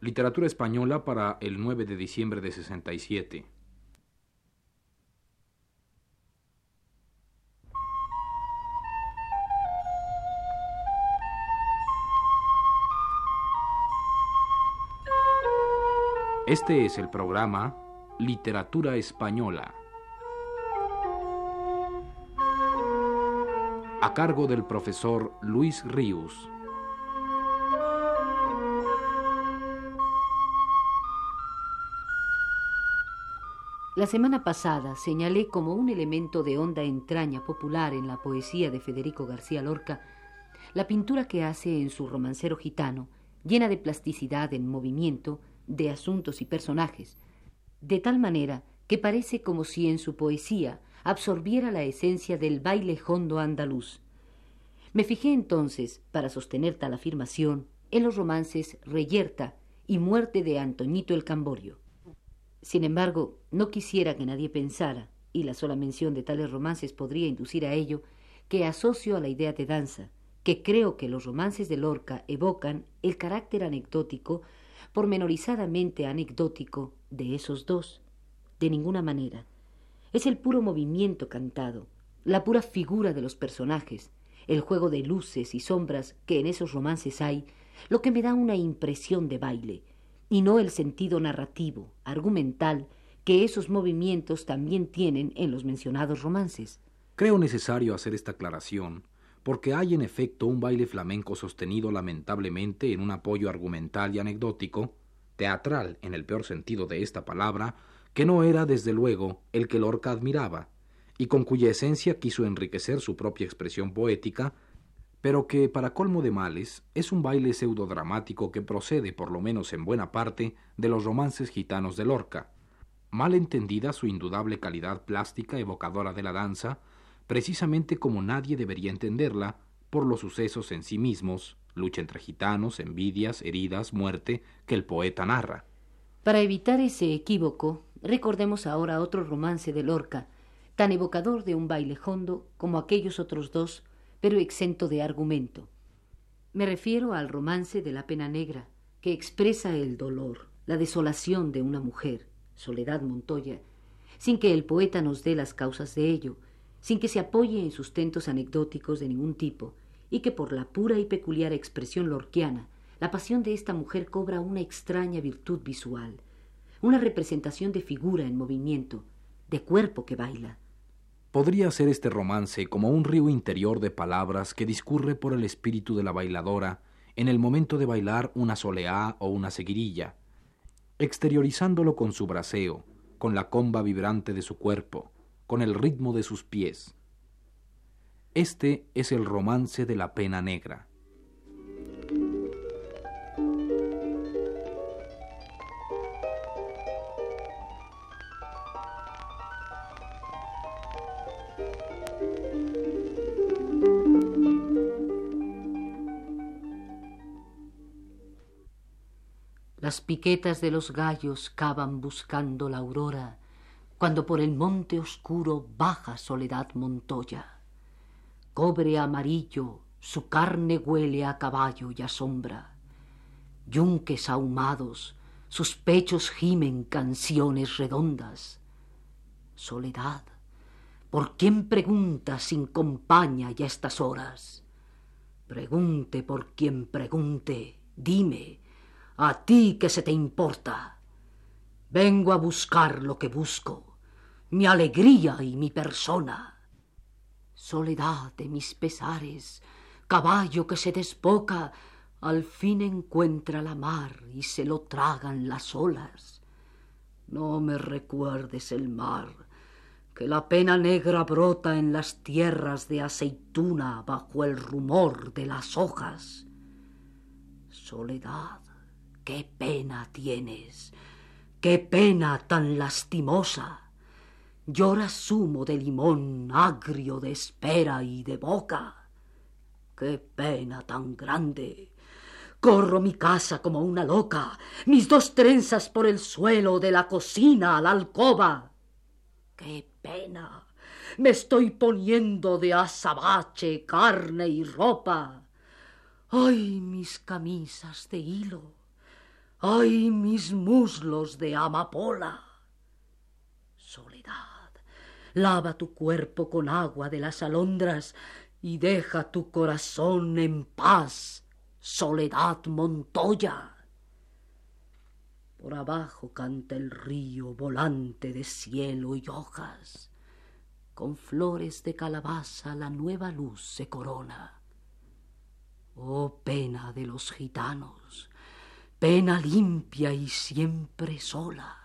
Literatura española para el 9 de diciembre de 67. Este es el programa Literatura Española. A cargo del profesor Luis Ríos. La semana pasada señalé como un elemento de honda entraña popular en la poesía de Federico García Lorca la pintura que hace en su romancero gitano, llena de plasticidad en movimiento, de asuntos y personajes, de tal manera que parece como si en su poesía absorbiera la esencia del baile hondo andaluz. Me fijé entonces, para sostener tal afirmación, en los romances Reyerta y Muerte de Antoñito el Camborio. Sin embargo, no quisiera que nadie pensara, y la sola mención de tales romances podría inducir a ello, que asocio a la idea de danza, que creo que los romances de Lorca evocan el carácter anecdótico, pormenorizadamente anecdótico, de esos dos. De ninguna manera. Es el puro movimiento cantado, la pura figura de los personajes, el juego de luces y sombras que en esos romances hay, lo que me da una impresión de baile, y no el sentido narrativo, argumental, que esos movimientos también tienen en los mencionados romances. Creo necesario hacer esta aclaración, porque hay en efecto un baile flamenco sostenido lamentablemente en un apoyo argumental y anecdótico, teatral en el peor sentido de esta palabra, que no era desde luego el que Lorca admiraba, y con cuya esencia quiso enriquecer su propia expresión poética, pero que, para colmo de males, es un baile pseudodramático que procede, por lo menos en buena parte, de los romances gitanos de Lorca. Mal entendida su indudable calidad plástica evocadora de la danza, precisamente como nadie debería entenderla, por los sucesos en sí mismos, lucha entre gitanos, envidias, heridas, muerte, que el poeta narra. Para evitar ese equívoco, recordemos ahora otro romance de Lorca, tan evocador de un baile hondo como aquellos otros dos pero exento de argumento. Me refiero al romance de la pena negra, que expresa el dolor, la desolación de una mujer, Soledad Montoya, sin que el poeta nos dé las causas de ello, sin que se apoye en sustentos anecdóticos de ningún tipo, y que por la pura y peculiar expresión lorquiana, la pasión de esta mujer cobra una extraña virtud visual, una representación de figura en movimiento, de cuerpo que baila, Podría ser este romance como un río interior de palabras que discurre por el espíritu de la bailadora en el momento de bailar una soleá o una seguirilla, exteriorizándolo con su braseo, con la comba vibrante de su cuerpo, con el ritmo de sus pies. Este es el romance de la pena negra. Piquetas de los gallos cavan buscando la aurora, cuando por el monte oscuro baja Soledad Montoya. Cobre amarillo, su carne huele a caballo y a sombra. Yunques ahumados, sus pechos gimen canciones redondas. Soledad, ¿por quién pregunta sin compañía y a estas horas? Pregunte por quien pregunte, dime, a ti que se te importa. Vengo a buscar lo que busco, mi alegría y mi persona. Soledad de mis pesares, caballo que se desboca, al fin encuentra la mar y se lo tragan las olas. No me recuerdes el mar, que la pena negra brota en las tierras de aceituna bajo el rumor de las hojas. Soledad, qué pena tienes, qué pena tan lastimosa. Lloras zumo de limón agrio de espera y de boca. Qué pena tan grande. Corro mi casa como una loca, mis dos trenzas por el suelo de la cocina a la alcoba. Qué pena. Me estoy poniendo de azabache, carne y ropa. Ay, mis camisas de hilo ¡Ay, mis muslos de amapola! Soledad, lava tu cuerpo con agua de las alondras y deja tu corazón en paz, Soledad Montoya. Por abajo canta el río volante de cielo y hojas. Con flores de calabaza la nueva luz se corona. Oh pena de los gitanos, pena limpia y siempre sola.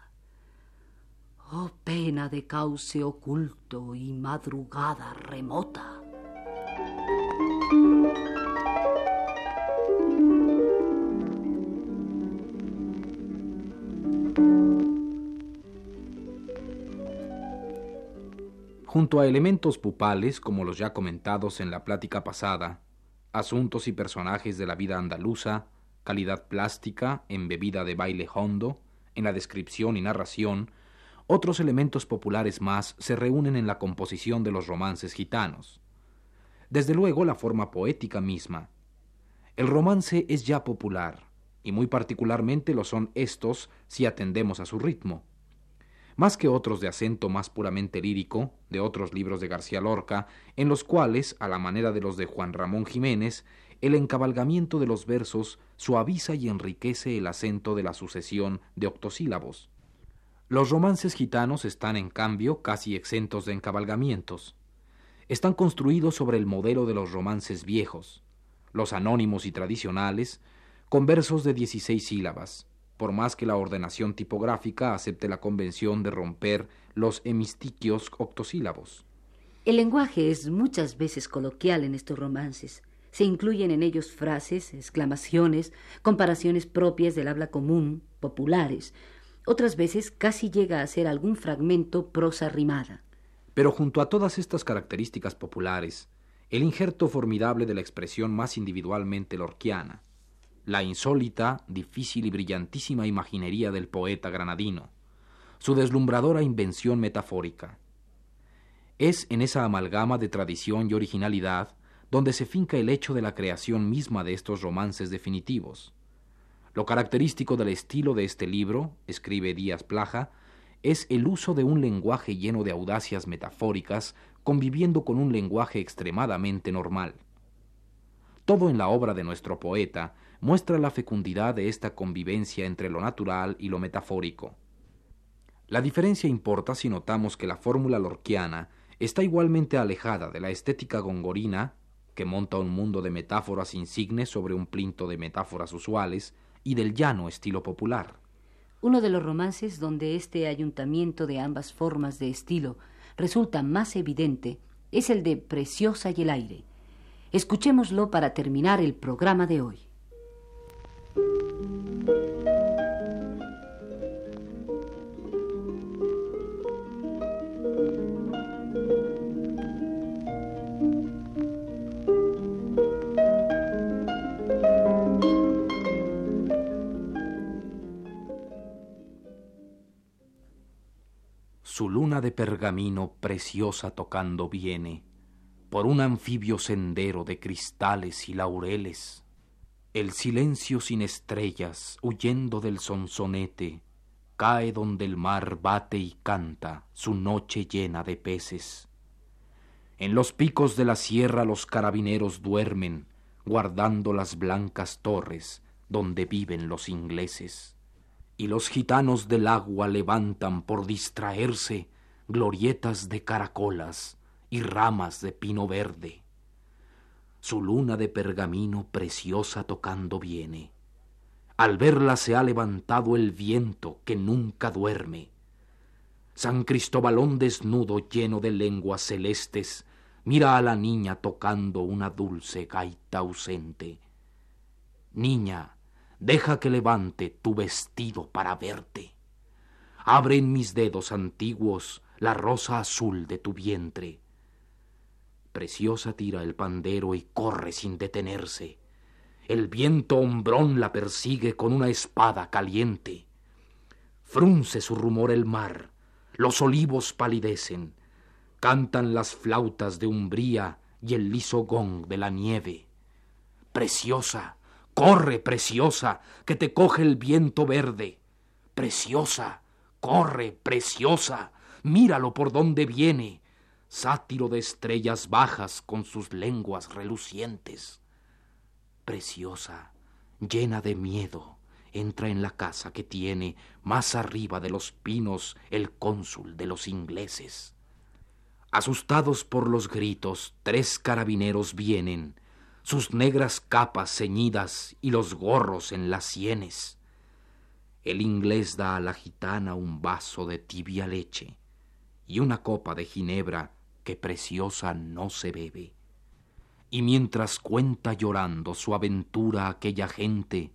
Oh pena de cauce oculto y madrugada remota. Junto a elementos pupales, como los ya comentados en la plática pasada, asuntos y personajes de la vida andaluza, calidad plástica, embebida de baile hondo, en la descripción y narración, otros elementos populares más se reúnen en la composición de los romances gitanos. Desde luego la forma poética misma. El romance es ya popular, y muy particularmente lo son estos si atendemos a su ritmo más que otros de acento más puramente lírico, de otros libros de García Lorca, en los cuales, a la manera de los de Juan Ramón Jiménez, el encabalgamiento de los versos suaviza y enriquece el acento de la sucesión de octosílabos. Los romances gitanos están, en cambio, casi exentos de encabalgamientos. Están construidos sobre el modelo de los romances viejos, los anónimos y tradicionales, con versos de dieciséis sílabas, por más que la ordenación tipográfica acepte la convención de romper los hemistiquios octosílabos. El lenguaje es muchas veces coloquial en estos romances. Se incluyen en ellos frases, exclamaciones, comparaciones propias del habla común, populares. Otras veces casi llega a ser algún fragmento prosa rimada. Pero junto a todas estas características populares, el injerto formidable de la expresión más individualmente lorquiana, la insólita, difícil y brillantísima imaginería del poeta granadino, su deslumbradora invención metafórica. Es en esa amalgama de tradición y originalidad donde se finca el hecho de la creación misma de estos romances definitivos. Lo característico del estilo de este libro, escribe Díaz Plaja, es el uso de un lenguaje lleno de audacias metafóricas conviviendo con un lenguaje extremadamente normal. Todo en la obra de nuestro poeta muestra la fecundidad de esta convivencia entre lo natural y lo metafórico. La diferencia importa si notamos que la fórmula lorquiana está igualmente alejada de la estética gongorina, que monta un mundo de metáforas insignes sobre un plinto de metáforas usuales, y del llano estilo popular. Uno de los romances donde este ayuntamiento de ambas formas de estilo resulta más evidente es el de Preciosa y el aire. Escuchémoslo para terminar el programa de hoy. De pergamino preciosa tocando viene por un anfibio sendero de cristales y laureles el silencio sin estrellas, huyendo del sonsonete, cae donde el mar bate y canta su noche llena de peces. En los picos de la sierra los carabineros duermen, guardando las blancas torres donde viven los ingleses. Y los gitanos del agua levantan por distraerse glorietas de caracolas y ramas de pino verde su luna de pergamino preciosa tocando viene. Al verla se ha levantado el viento que nunca duerme. San Cristóbalón desnudo lleno de lenguas celestes, mira a la niña tocando una dulce gaita ausente. Niña, deja que levante tu vestido para verte. Abre en mis dedos antiguos la rosa azul de tu vientre Preciosa tira el pandero y corre sin detenerse. El viento hombrón la persigue con una espada caliente. Frunce su rumor el mar, los olivos palidecen, cantan las flautas de umbría y el liso gong de la nieve. Preciosa, Corre, preciosa, que te coge el viento verde. Preciosa, corre, preciosa, míralo por donde viene, sátiro de estrellas bajas con sus lenguas relucientes. Preciosa, llena de miedo, entra en la casa que tiene más arriba de los pinos el cónsul de los ingleses. Asustados por los gritos, tres carabineros vienen, sus negras capas ceñidas y los gorros en las sienes. El inglés da a la gitana un vaso de tibia leche y una copa de ginebra que preciosa no se bebe. Y mientras cuenta llorando su aventura aquella gente,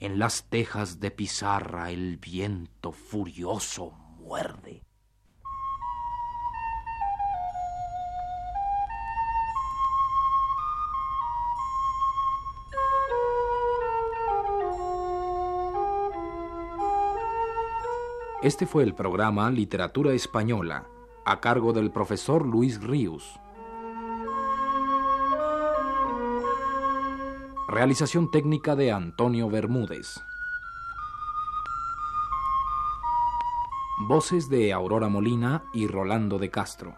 en las tejas de pizarra el viento furioso muerde. Este fue el programa Literatura Española, a cargo del profesor Luis Ríos. Realización técnica de Antonio Bermúdez. Voces de Aurora Molina y Rolando de Castro.